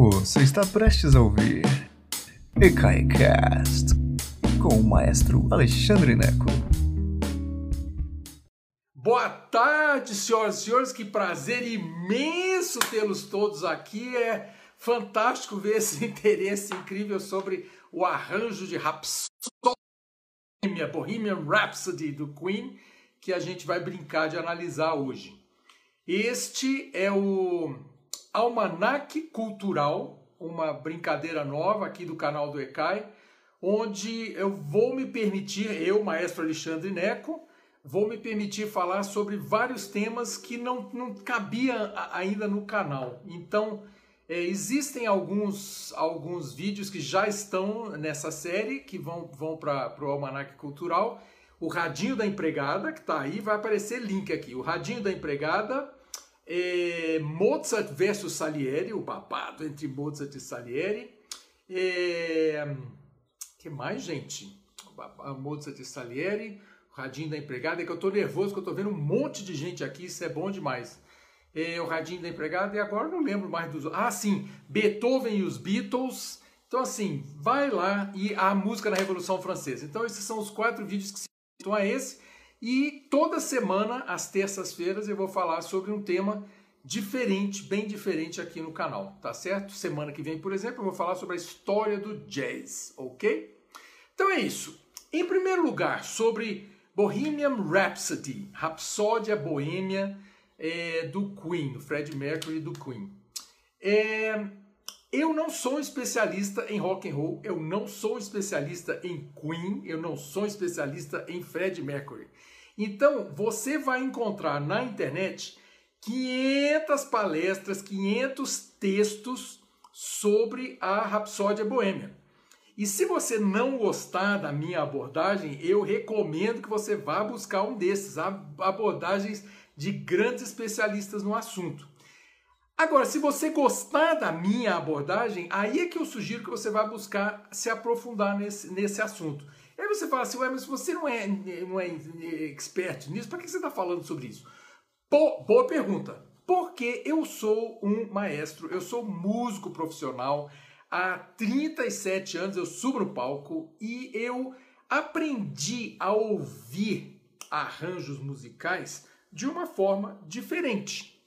Você está prestes a ouvir EKAICAST com o maestro Alexandre Neco. Boa tarde, senhoras e senhores. Que prazer imenso tê-los todos aqui. É fantástico ver esse interesse incrível sobre o arranjo de Rhapsody, Bohemian Rhapsody do Queen, que a gente vai brincar de analisar hoje. Este é o Almanac Cultural, uma brincadeira nova aqui do canal do ECAI, onde eu vou me permitir, eu, maestro Alexandre Neco, vou me permitir falar sobre vários temas que não, não cabia ainda no canal. Então, é, existem alguns, alguns vídeos que já estão nessa série, que vão, vão para o Almanac Cultural. O Radinho da Empregada, que está aí, vai aparecer link aqui. O Radinho da Empregada é, Mozart versus Salieri, o babado entre Mozart e Salieri. É, que mais, gente? Mozart e Salieri, Radinho da Empregada, é que eu estou nervoso, que eu estou vendo um monte de gente aqui, isso é bom demais. É, o Radinho da Empregada, e agora não lembro mais dos... Ah, sim, Beethoven e os Beatles. Então, assim, vai lá e a música da Revolução Francesa. Então, esses são os quatro vídeos que se citam a esse. E toda semana, às terças-feiras, eu vou falar sobre um tema diferente, bem diferente aqui no canal, tá certo? Semana que vem, por exemplo, eu vou falar sobre a história do jazz, ok? Então é isso. Em primeiro lugar, sobre Bohemian Rhapsody, Rapsódia Boêmia é, do Queen, do Fred Mercury do Queen. É, eu não sou especialista em rock and roll, eu não sou especialista em Queen, eu não sou especialista em Fred Mercury. Então, você vai encontrar na internet 500 palestras, 500 textos sobre a Rapsódia Boêmia. E se você não gostar da minha abordagem, eu recomendo que você vá buscar um desses, abordagens de grandes especialistas no assunto. Agora, se você gostar da minha abordagem, aí é que eu sugiro que você vá buscar se aprofundar nesse, nesse assunto. Aí você fala assim, ué, mas você não é, não é expert nisso, para que você está falando sobre isso? Pô, boa pergunta. Porque eu sou um maestro, eu sou músico profissional, há 37 anos eu subo no palco e eu aprendi a ouvir arranjos musicais de uma forma diferente.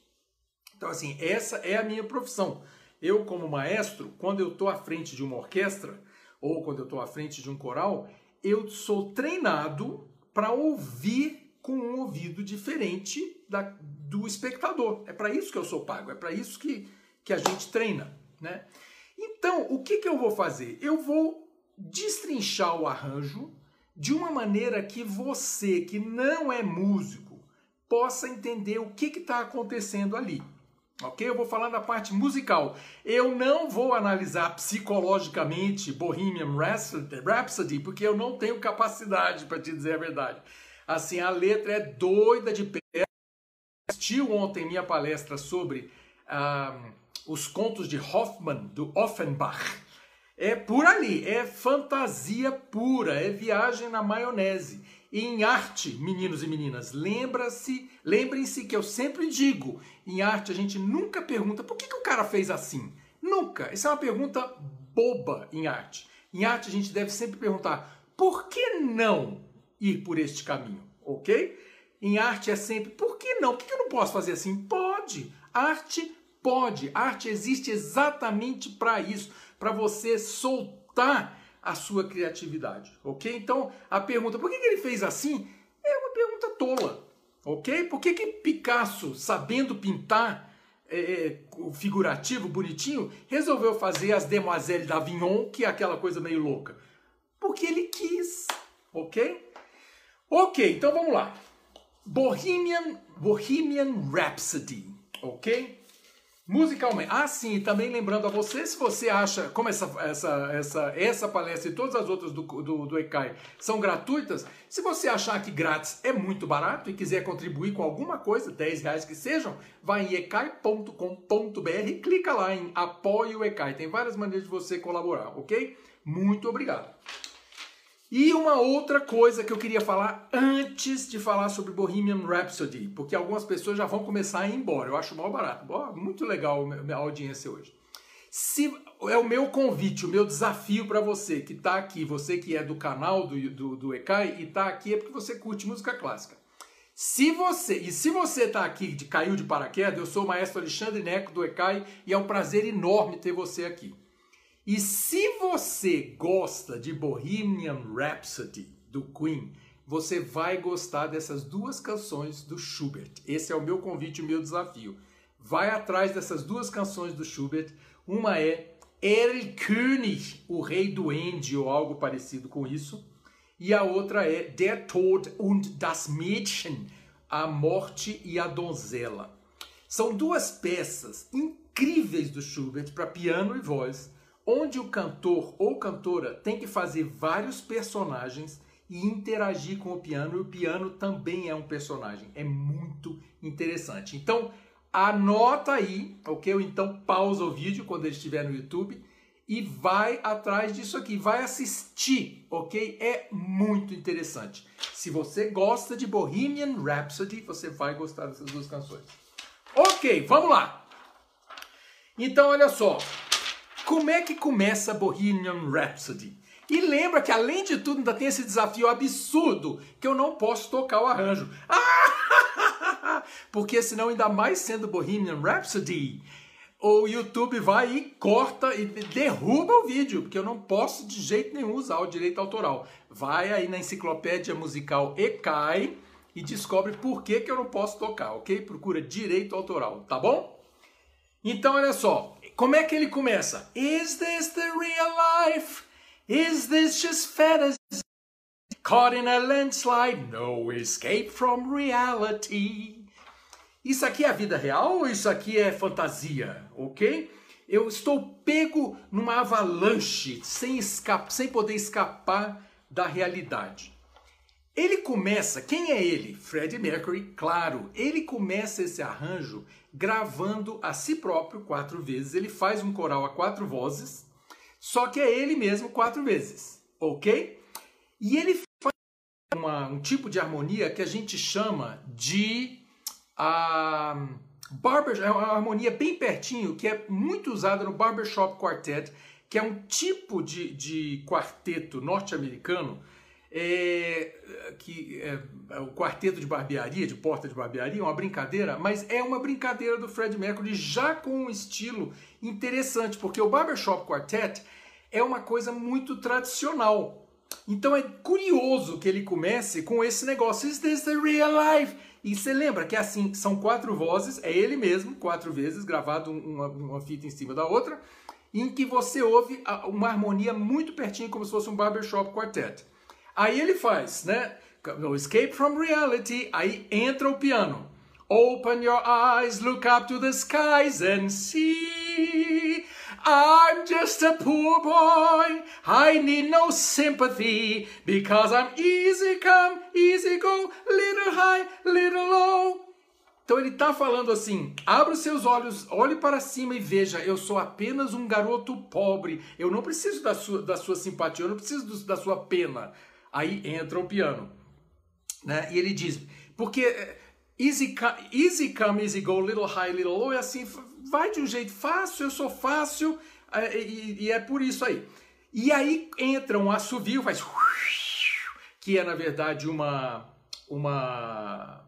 Então, assim, essa é a minha profissão. Eu, como maestro, quando eu estou à frente de uma orquestra ou quando eu estou à frente de um coral, eu sou treinado para ouvir com um ouvido diferente da, do espectador. É para isso que eu sou pago, é para isso que, que a gente treina. Né? Então, o que, que eu vou fazer? Eu vou destrinchar o arranjo de uma maneira que você, que não é músico, possa entender o que está acontecendo ali. Ok? Eu vou falar da parte musical. Eu não vou analisar psicologicamente Bohemian Rhapsody, porque eu não tenho capacidade, para te dizer a verdade. Assim, a letra é doida de pé. Assistiu ontem minha palestra sobre ah, os contos de Hoffmann, do Offenbach. É por ali, é fantasia pura, é viagem na maionese. Em arte, meninos e meninas, lembra-se, lembrem-se que eu sempre digo, em arte a gente nunca pergunta por que, que o cara fez assim. Nunca. Isso é uma pergunta boba em arte. Em arte a gente deve sempre perguntar por que não ir por este caminho, ok? Em arte é sempre por que não? Por que eu não posso fazer assim? Pode. Arte pode. Arte existe exatamente para isso, para você soltar a sua criatividade, ok? Então, a pergunta, por que, que ele fez assim? É uma pergunta tola, ok? Por que, que Picasso, sabendo pintar é, é figurativo, bonitinho, resolveu fazer as Demoiselles d'Avignon, que é aquela coisa meio louca? Porque ele quis, ok? Ok, então vamos lá. Bohemian, Bohemian Rhapsody, ok? Musicalmente. Ah, sim, também lembrando a você, se você acha, como essa, essa, essa, essa palestra e todas as outras do, do, do ECAI são gratuitas, se você achar que grátis é muito barato e quiser contribuir com alguma coisa, 10 reais que sejam, vai em ecai.com.br e clica lá em Apoie o ECAI. Tem várias maneiras de você colaborar, ok? Muito obrigado. E uma outra coisa que eu queria falar antes de falar sobre Bohemian Rhapsody, porque algumas pessoas já vão começar a ir embora. Eu acho mal barato. muito legal a audiência hoje. Se é o meu convite, o meu desafio para você que está aqui, você que é do canal do, do, do e está aqui é porque você curte música clássica. Se você, e se você está aqui de caiu de paraquedas, eu sou o maestro Alexandre Neco do ECAI e é um prazer enorme ter você aqui. E se você gosta de Bohemian Rhapsody do Queen, você vai gostar dessas duas canções do Schubert. Esse é o meu convite, o meu desafio. Vai atrás dessas duas canções do Schubert. Uma é El König, o rei do Andy, ou algo parecido com isso. E a outra é Der Tod und das Mädchen, a morte e a donzela. São duas peças incríveis do Schubert para piano e voz, onde o cantor ou cantora tem que fazer vários personagens e interagir com o piano, e o piano também é um personagem. É muito interessante. Então, anota aí, ok? Ou então pausa o vídeo quando ele estiver no YouTube e vai atrás disso aqui, vai assistir, ok? É muito interessante. Se você gosta de Bohemian Rhapsody, você vai gostar dessas duas canções. Ok, vamos lá. Então, olha só. Como é que começa Bohemian Rhapsody? E lembra que, além de tudo, ainda tem esse desafio absurdo que eu não posso tocar o arranjo. Porque senão, ainda mais sendo Bohemian Rhapsody, o YouTube vai e corta e derruba o vídeo, porque eu não posso de jeito nenhum usar o direito autoral. Vai aí na enciclopédia musical ECAI e descobre por que, que eu não posso tocar, ok? Procura direito autoral, tá bom? Então, olha só, como é que ele começa? Is this the real life? Is this just fantasy? Caught in a landslide, no escape from reality. Isso aqui é a vida real ou isso aqui é fantasia, ok? Eu estou pego numa avalanche sem, escapar, sem poder escapar da realidade. Ele começa, quem é ele? Freddie Mercury, claro. Ele começa esse arranjo gravando a si próprio quatro vezes. Ele faz um coral a quatro vozes só que é ele mesmo quatro vezes, ok? E ele faz uma, um tipo de harmonia que a gente chama de uh, é uma harmonia bem pertinho, que é muito usada no Barbershop Quartet, que é um tipo de, de quarteto norte-americano é, que é, é, o quarteto de barbearia, de porta de barbearia, uma brincadeira, mas é uma brincadeira do Fred Mercury já com um estilo interessante, porque o Barbershop Quartet é uma coisa muito tradicional. Então é curioso que ele comece com esse negócio, is this the real life? E você lembra que é assim, são quatro vozes, é ele mesmo, quatro vezes, gravado uma, uma fita em cima da outra, em que você ouve uma harmonia muito pertinho, como se fosse um barbershop quartet. Aí ele faz, né? No Escape from Reality, aí entra o piano. Open your eyes, look up to the skies and see. I'm just a poor boy. I need no sympathy because I'm easy come, easy go, little high, little low. Então ele está falando assim: abra os seus olhos, olhe para cima e veja, eu sou apenas um garoto pobre. Eu não preciso da sua, da sua simpatia, eu não preciso do, da sua pena. Aí entra o piano. Né? E ele diz, porque eh, easy, come, easy go, little high, little low, é assim, vai de um jeito fácil, eu sou fácil, eh, e, e é por isso aí. E aí entra um assovio, faz que é na verdade uma uma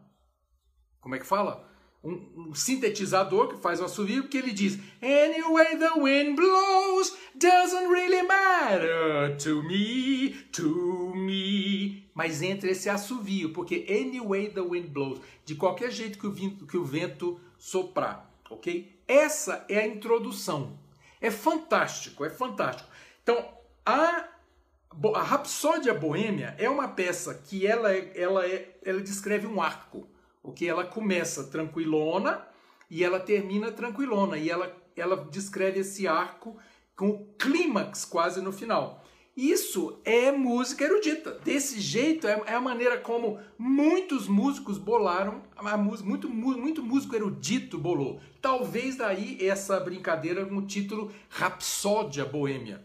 como é que fala? Um, um, sintetizador que faz o assovio, que ele diz Anyway the wind blows doesn't really matter to me, to me. Mas entra esse assovio, porque anyway the wind blows, de qualquer jeito que o vento, que o vento soprar, ok? Essa é a introdução. É fantástico, é fantástico. Então, a a Rapsódia Boêmia é uma peça que ela, é, ela, é, ela descreve um arco o que ela começa tranquilona e ela termina tranquilona e ela, ela descreve esse arco com o clímax quase no final. Isso é música erudita. Desse jeito é, é a maneira como muitos músicos bolaram, muito, muito músico erudito bolou. Talvez daí essa brincadeira com o título Rapsódia Boêmia.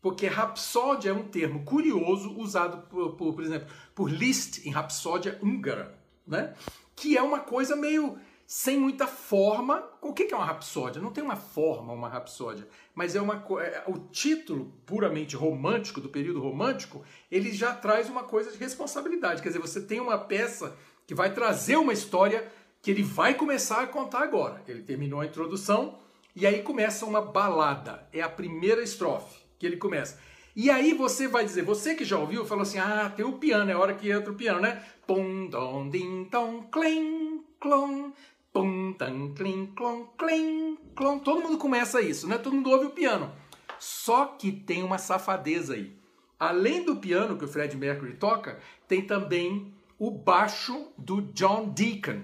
Porque rapsódia é um termo curioso usado, por, por, por exemplo, por Liszt em Rapsódia húngara. Né? Que é uma coisa meio sem muita forma. O que é uma rapsódia? Não tem uma forma uma rapsódia, mas é uma é, o título puramente romântico do período romântico, ele já traz uma coisa de responsabilidade. Quer dizer, você tem uma peça que vai trazer uma história que ele vai começar a contar agora. Ele terminou a introdução e aí começa uma balada. É a primeira estrofe que ele começa. E aí você vai dizer, você que já ouviu, falou assim: "Ah, tem o piano, é hora que entra o piano, né?" Pum, dom, din, tom, clim, clom, Pum, tam, clim, clom, clim, clom. Todo mundo começa isso, né? Todo mundo ouve o piano. Só que tem uma safadeza aí. Além do piano que o Fred Mercury toca, tem também o baixo do John Deacon.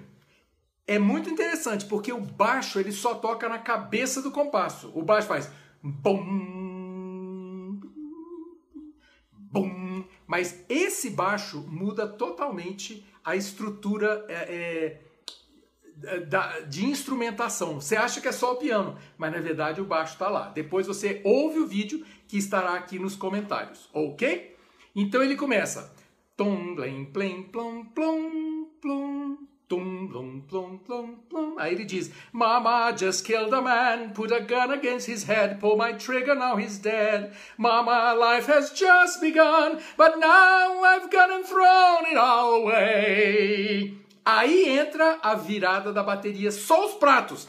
É muito interessante porque o baixo ele só toca na cabeça do compasso. O baixo faz bum, mas esse baixo muda totalmente a estrutura é, é, de instrumentação. Você acha que é só o piano, mas na verdade o baixo está lá. Depois você ouve o vídeo que estará aqui nos comentários, ok? Então ele começa. Tom, blém, plom, plom, plom. Aí ele diz: Mama just killed a man, put a gun against his head, pull my trigger, now he's dead. Mama, life has just begun, but now I've gone and thrown it all away. Aí entra a virada da bateria, só os pratos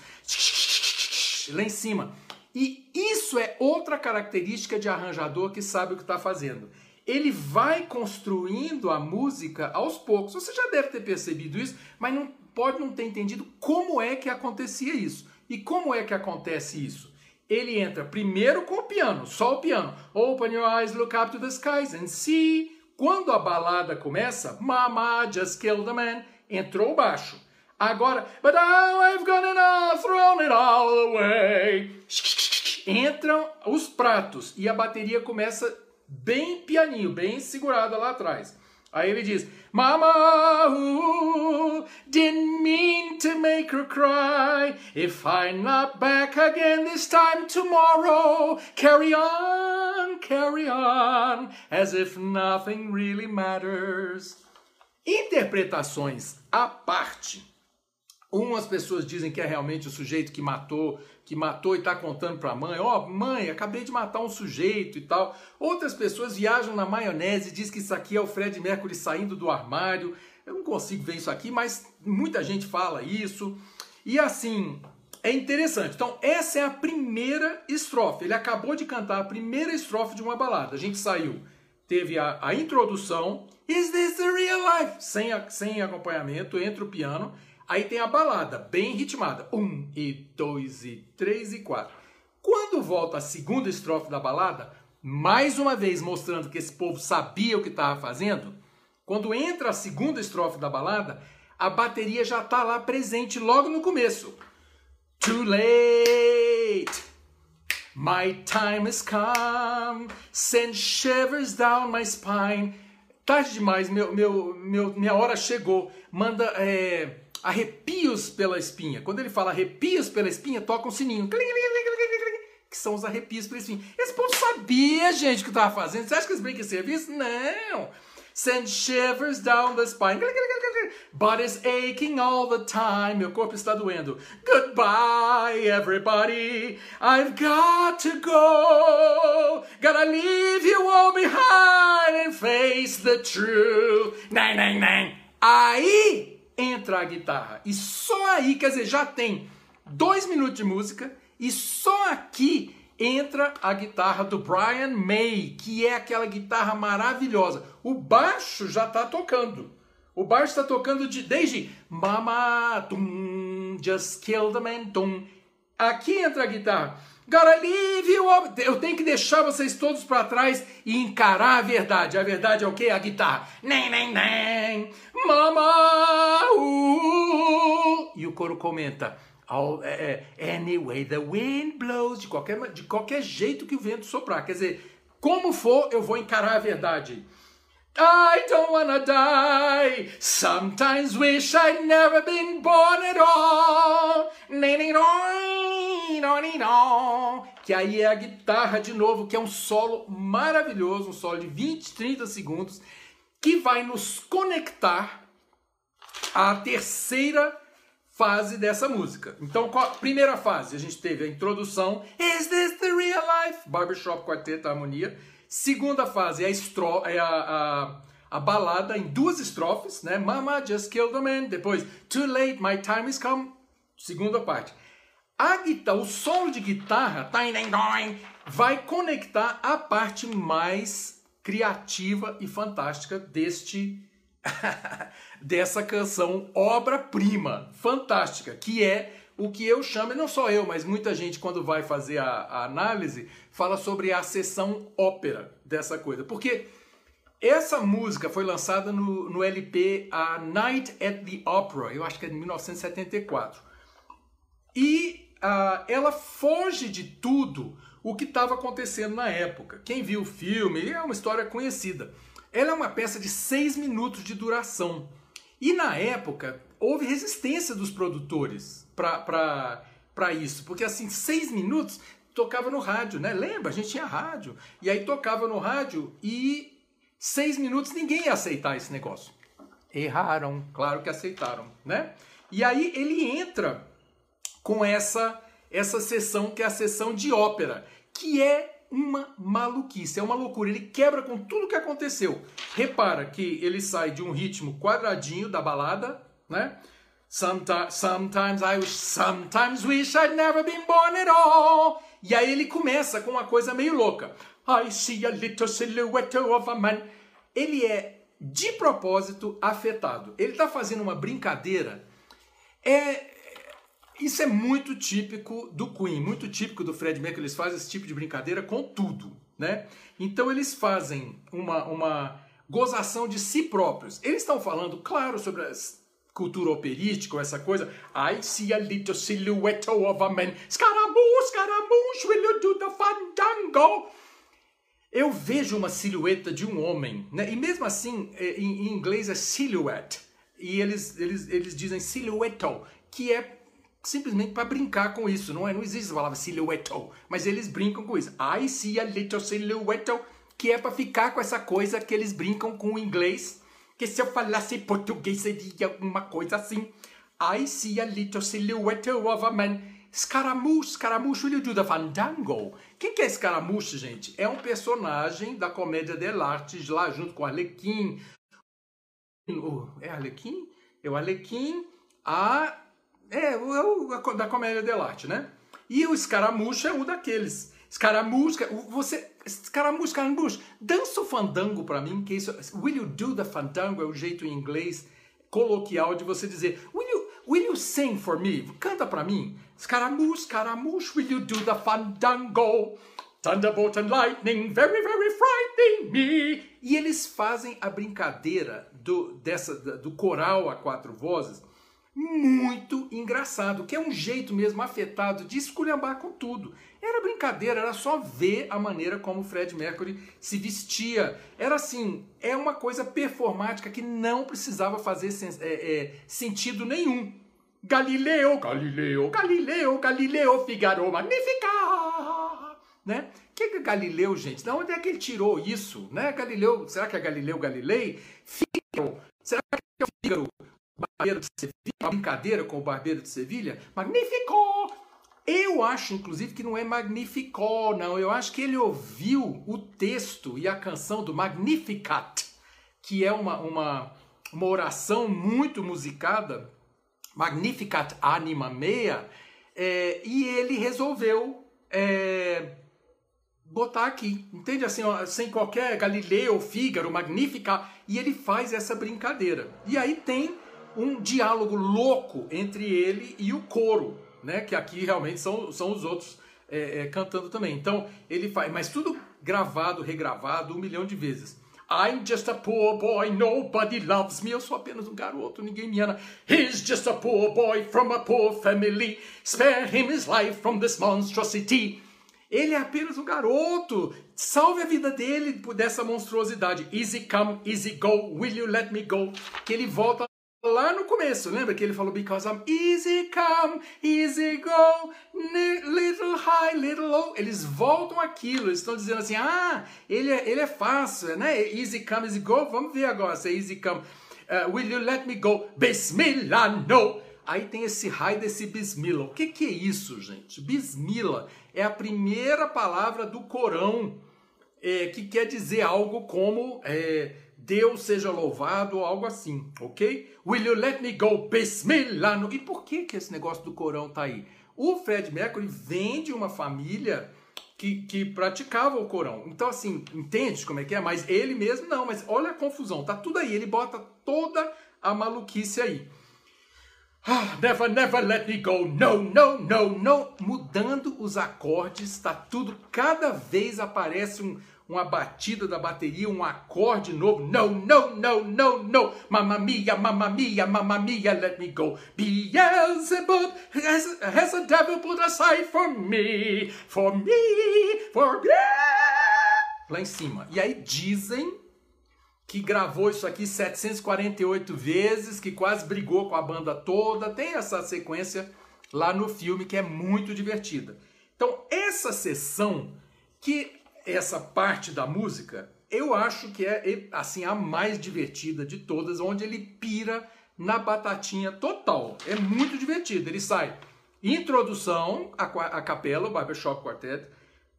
lá em cima. E isso é outra característica de arranjador que sabe o que está fazendo. Ele vai construindo a música aos poucos. Você já deve ter percebido isso, mas não pode não ter entendido como é que acontecia isso. E como é que acontece isso? Ele entra primeiro com o piano, só o piano. Open your eyes, look up to the skies and see. Quando a balada começa, Mama just killed a man entrou baixo. Agora, but now I've gone all, thrown it all away. Entram os pratos e a bateria começa bem pianinho, bem segurada lá atrás. Aí ele diz: Mama, ooh, didn't mean to make her cry. If I'm not back again this time tomorrow, carry on, carry on, as if nothing really matters. Interpretações à parte. Umas pessoas dizem que é realmente o sujeito que matou, que matou e está contando para a mãe, ó, oh, mãe, acabei de matar um sujeito e tal. Outras pessoas viajam na maionese dizem que isso aqui é o Fred Mercury saindo do armário. Eu não consigo ver isso aqui, mas muita gente fala isso. E assim, é interessante. Então, essa é a primeira estrofe. Ele acabou de cantar a primeira estrofe de uma balada. A gente saiu, teve a, a introdução, Is this the real life? Sem, sem acompanhamento, entra o piano. Aí tem a balada, bem ritmada. Um, e dois, e três, e quatro. Quando volta a segunda estrofe da balada, mais uma vez mostrando que esse povo sabia o que estava fazendo, quando entra a segunda estrofe da balada, a bateria já está lá presente logo no começo. Too late, my time has come, send shivers down my spine tarde demais, meu, meu, meu, minha hora chegou. Manda é, arrepios pela espinha. Quando ele fala arrepios pela espinha, toca um sininho. Que são os arrepios pela espinha. Esse povo sabia, gente, o que estava fazendo. Você acha que eles brincam serviço? Não. Send shivers down the spine. Body's aching all the time. Meu corpo está doendo. Goodbye, everybody. I've got to go. Gotta leave you all behind and face the truth. Nang, nang, nang. Aí entra a guitarra. E só aí, quer dizer, já tem dois minutos de música. E só aqui entra a guitarra do Brian May, que é aquela guitarra maravilhosa. O baixo já está tocando. O baixo está tocando de, desde Mama, Just Kill the Man, tum. Aqui entra a guitarra. Gotta leave you Eu tenho que deixar vocês todos para trás e encarar a verdade. A verdade é o quê? A guitarra. Nem, nem, nem. Coro comenta. É, é, anyway, the wind blows. De qualquer, de qualquer jeito que o vento soprar. Quer dizer, como for, eu vou encarar a verdade. I don't wanna die. Sometimes wish I'd never been born at all. Que aí é a guitarra de novo, que é um solo maravilhoso, um solo de 20, 30 segundos, que vai nos conectar à terceira fase dessa música. Então, qual, primeira fase, a gente teve a introdução, Is this the real life? Barbershop Quarteto Harmonia. Segunda fase é a, estro, é a, a, a, balada em duas estrofes, né? Mama just killed a man. Depois, Too late, my time is come. Segunda parte. A guitarra, o solo de guitarra vai conectar a parte mais criativa e fantástica deste dessa canção obra-prima, fantástica, que é o que eu chamo, e não só eu, mas muita gente quando vai fazer a, a análise, fala sobre a sessão ópera dessa coisa. Porque essa música foi lançada no, no LP A Night at the Opera, eu acho que é de 1974. E uh, ela foge de tudo o que estava acontecendo na época. Quem viu o filme, é uma história conhecida. Ela é uma peça de seis minutos de duração. E na época, houve resistência dos produtores para isso. Porque assim, seis minutos tocava no rádio, né? Lembra? A gente tinha rádio. E aí tocava no rádio e seis minutos ninguém ia aceitar esse negócio. Erraram, claro que aceitaram, né? E aí ele entra com essa essa sessão que é a sessão de ópera, que é uma maluquice, é uma loucura. Ele quebra com tudo que aconteceu. Repara que ele sai de um ritmo quadradinho da balada, né? Sometimes, sometimes I wish, sometimes wish I'd never been born at all. E aí ele começa com uma coisa meio louca. I see a little silhouette of a man. Ele é de propósito afetado. Ele está fazendo uma brincadeira. É, isso é muito típico do Queen, muito típico do Fred Mercury. Eles fazem esse tipo de brincadeira com tudo, né? Então eles fazem uma, uma gozação de si próprios. Eles estão falando, claro, sobre a cultura operística, essa coisa. I see a little silhouette of a man. Scaramouche, Scaramouche, will you do the fandango? Eu vejo uma silhueta de um homem, né? E mesmo assim, é, em, inglês é silhouette. E eles, eles, eles dizem silhouette, que é simplesmente para brincar com isso. Não, é, não existe a palavra silhouette, mas eles brincam com isso. I see a little silhouette, que é para ficar com essa coisa que eles brincam com o inglês, que se eu falasse português seria alguma coisa assim. I see a little silhouette of a man. Scaramouche, Scaramouche, do the fandango? Quem que é Scaramouche, gente? É um personagem da comédia dell'arte, lá junto com Arlequim. É Arlequim? É o Arlequim, a é, o, o da comédia dell'arte, né? E o escaramucho é o daqueles. Escaramucho, você. Escaramucho, escaramucho. Dança o fandango para mim, que isso. Will you do the fandango? É o jeito em inglês coloquial de você dizer. Will you, will you sing for me? Canta para mim. Escaramucho, escaramucho, will you do the fandango? Thunderbolt and lightning, very, very frightening me. E eles fazem a brincadeira do, dessa, do coral a quatro vozes muito engraçado, que é um jeito mesmo afetado de esculhambar com tudo. Era brincadeira, era só ver a maneira como o Fred Mercury se vestia. Era assim, é uma coisa performática que não precisava fazer é, é, sentido nenhum. Galileu, Galileu, Galileu, Galileu, Figaro, Magnífica! Né? Que é Galileu, gente? De onde é que ele tirou isso? Né? Galileu, será que é Galileu Galilei? Figaro, será que? Barbeiro de Sevilha, brincadeira com o Barbeiro de Sevilha, magnífico! Eu acho, inclusive, que não é magnifico, não. Eu acho que ele ouviu o texto e a canção do Magnificat, que é uma, uma, uma oração muito musicada, Magnificat anima mea, é, e ele resolveu é, botar aqui, entende? Assim, ó, sem qualquer Galileu, Fígaro, Magnífica, e ele faz essa brincadeira. E aí tem um diálogo louco entre ele e o coro, né? Que aqui realmente são, são os outros é, é, cantando também. Então ele faz, mas tudo gravado, regravado um milhão de vezes. I'm just a poor boy, nobody loves me. Eu sou apenas um garoto, ninguém me ama. He's just a poor boy from a poor family. Spare him his life from this monstrosity. Ele é apenas um garoto. Salve a vida dele dessa monstruosidade. Easy come, easy go. Will you let me go? Que ele volta lá no começo, lembra que ele falou because I'm easy come, easy go, little high, little low. Eles voltam aquilo, eles estão dizendo assim, ah, ele é, ele é fácil, né? Easy come, easy go. Vamos ver agora se é easy come. Uh, will you let me go? Bismillah, no. Aí tem esse raio desse bismillah. O que, que é isso, gente? Bismillah é a primeira palavra do Corão é, que quer dizer algo como é, Deus seja louvado ou algo assim, ok? Will you let me go? Bismillah. E por que, que esse negócio do Corão tá aí? O Fred Mercury vem de uma família que, que praticava o Corão. Então, assim, entende como é que é? Mas ele mesmo não, mas olha a confusão, tá tudo aí. Ele bota toda a maluquice aí. Ah, never, never let me go. No, no, no, no. Mudando os acordes, tá tudo. Cada vez aparece um, uma batida da bateria, um acorde novo. No, no, no, no, no. Mamma mia, mamma mia, mamma mia, let me go. Beelzebub has, has a devil put aside for me, for me, for me. Lá em cima. E aí dizem que gravou isso aqui 748 vezes, que quase brigou com a banda toda. Tem essa sequência lá no filme que é muito divertida. Então, essa sessão, que essa parte da música, eu acho que é assim a mais divertida de todas, onde ele pira na batatinha total. É muito divertido. Ele sai introdução, a, capela, o Barbershop Quartet,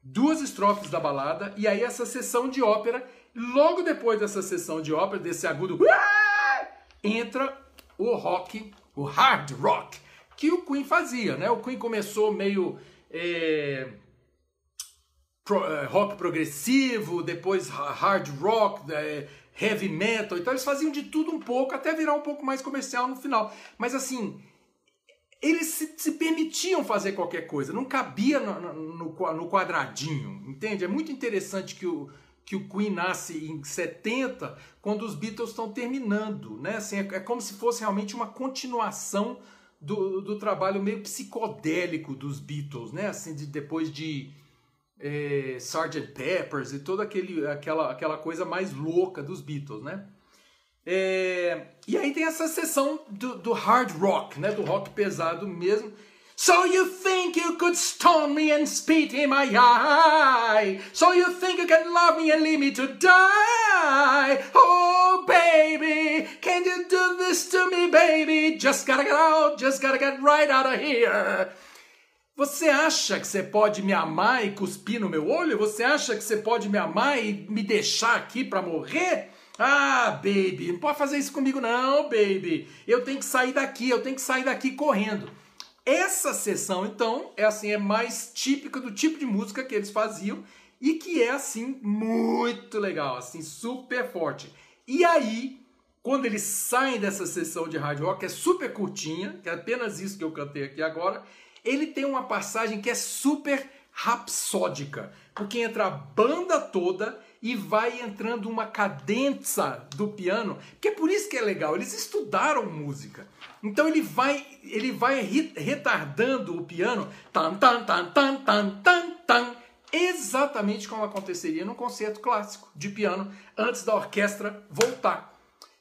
duas estrofes da balada e aí essa sessão de ópera Logo depois dessa sessão de ópera, desse agudo, entra o rock, o hard rock, que o Queen fazia, né? O Queen começou meio é, pro, é, rock progressivo, depois hard rock, é, heavy metal, então eles faziam de tudo um pouco, até virar um pouco mais comercial no final. Mas assim, eles se, se permitiam fazer qualquer coisa, não cabia no, no, no quadradinho, entende? É muito interessante que o que o Queen nasce em 70, quando os Beatles estão terminando, né? Assim, é, é, como se fosse realmente uma continuação do, do trabalho meio psicodélico dos Beatles, né? Assim, de, depois de é, Sgt. Peppers e toda aquele, aquela, aquela coisa mais louca dos Beatles, né? É, e aí tem essa sessão do, do hard rock, né? Do rock pesado mesmo, So you think you could stone me and spit in my eye? So you think you can love me and leave me to die? Oh, baby, can you do this to me, baby? Just gotta get out, just gotta get right out of here. Você acha que você pode me amar e cuspir no meu olho? Você acha que você pode me amar e me deixar aqui para morrer? Ah, baby, não pode fazer isso comigo não, baby. Eu tenho que sair daqui, eu tenho que sair daqui correndo. Essa sessão, então, é assim, é mais típica do tipo de música que eles faziam e que é assim muito legal, assim, super forte. E aí, quando eles saem dessa sessão de hard rock, é super curtinha, que é apenas isso que eu cantei aqui agora, ele tem uma passagem que é super rapsódica, porque entra a banda toda e vai entrando uma cadença do piano, que é por isso que é legal, eles estudaram música. Então ele vai, ele vai retardando o piano, tan tan tan tan tan tan tan, exatamente como aconteceria num concerto clássico de piano antes da orquestra voltar.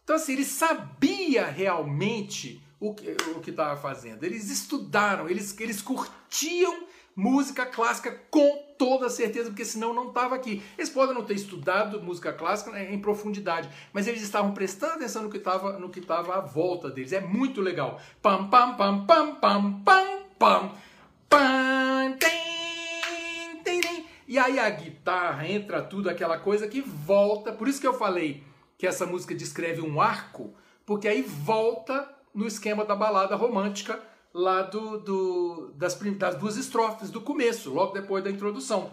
Então assim, ele sabia realmente o que o estava fazendo. Eles estudaram, eles eles curtiam música clássica com toda certeza, porque senão não estava aqui. Eles podem não ter estudado música clássica né, em profundidade, mas eles estavam prestando atenção no que estava no que estava à volta deles. É muito legal. Pam pam pam pam pam pam pam pam tem, tem, tem. E aí a guitarra entra tudo aquela coisa que volta. Por isso que eu falei que essa música descreve um arco, porque aí volta no esquema da balada romântica lá do, do das, das duas estrofes do começo, logo depois da introdução.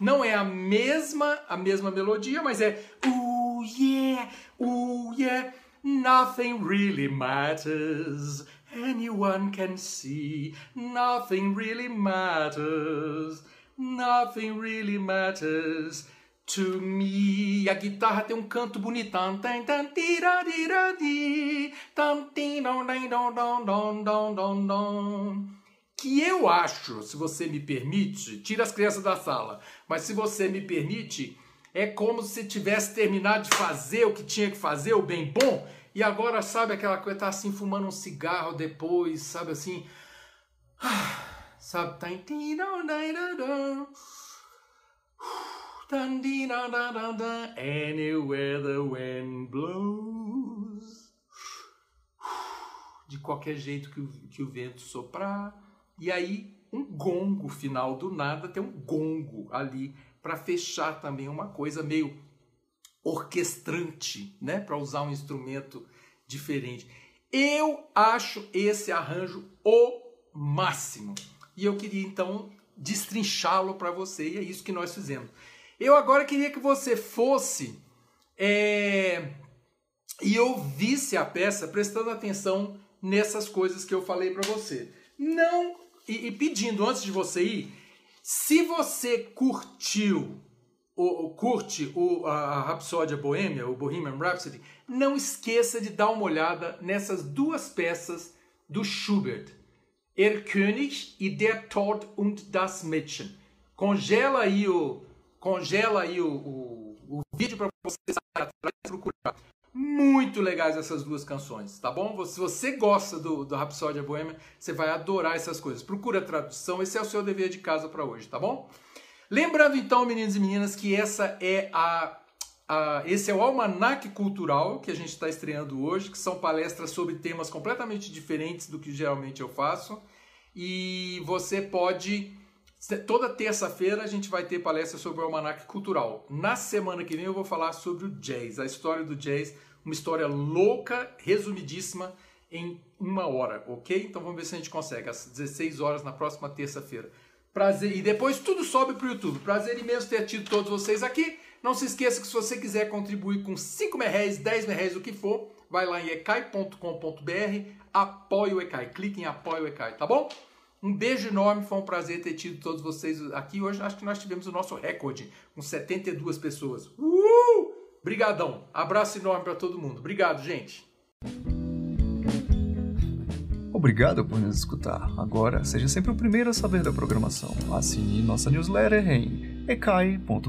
Não é a mesma a mesma melodia, mas é oh yeah, oh yeah, nothing really matters. Anyone can see, nothing really matters. Nothing really matters to me. A guitarra tem um canto bonitão. Que eu acho, se você me permite, tira as crianças da sala, mas se você me permite, é como se tivesse terminado de fazer o que tinha que fazer, o bem bom, e agora, sabe, aquela coisa, tá assim, fumando um cigarro depois, sabe assim. Sabe, tá. Anywhere the wind blows. De qualquer jeito que o, que o vento soprar. E aí, um gongo final do nada, tem um gongo ali para fechar também uma coisa meio orquestrante, né? Para usar um instrumento diferente. Eu acho esse arranjo o máximo. E eu queria então destrinchá-lo para você, e é isso que nós fizemos. Eu agora queria que você fosse é, e ouvisse a peça prestando atenção nessas coisas que eu falei para você. Não e, e, pedindo antes de você ir, se você curtiu o, curte o, a Rapsódia Boêmia, o Bohemian Rhapsody, não esqueça de dar uma olhada nessas duas peças do Schubert, Er König e Der Tod und das Mädchen. Congela aí o, congela aí o, o, o vídeo para você atrás procurar. Muito legais essas duas canções, tá bom? Se você gosta do, do Rapsódia Boêmia, você vai adorar essas coisas. Procura a tradução, esse é o seu dever de casa para hoje, tá bom? Lembrando então, meninos e meninas, que essa é a, a esse é o Almanac Cultural que a gente está estreando hoje, que são palestras sobre temas completamente diferentes do que geralmente eu faço. E você pode Toda terça-feira a gente vai ter palestra sobre o Almanac Cultural. Na semana que vem eu vou falar sobre o jazz, a história do jazz, uma história louca, resumidíssima, em uma hora, ok? Então vamos ver se a gente consegue, às 16 horas na próxima terça-feira. Prazer, e depois tudo sobe para o YouTube. Prazer imenso ter tido todos vocês aqui. Não se esqueça que se você quiser contribuir com 5 reais, 10 reais, o que for, vai lá em ecai.com.br, apoie o Ecai, clique em apoie o Ecai, tá bom? Um beijo enorme, foi um prazer ter tido todos vocês aqui. Hoje acho que nós tivemos o nosso recorde, com 72 pessoas. Uh! Brigadão. Abraço enorme para todo mundo. Obrigado, gente. Obrigado por nos escutar. Agora, seja sempre o primeiro a saber da programação. Assine nossa newsletter em ecai.com.br.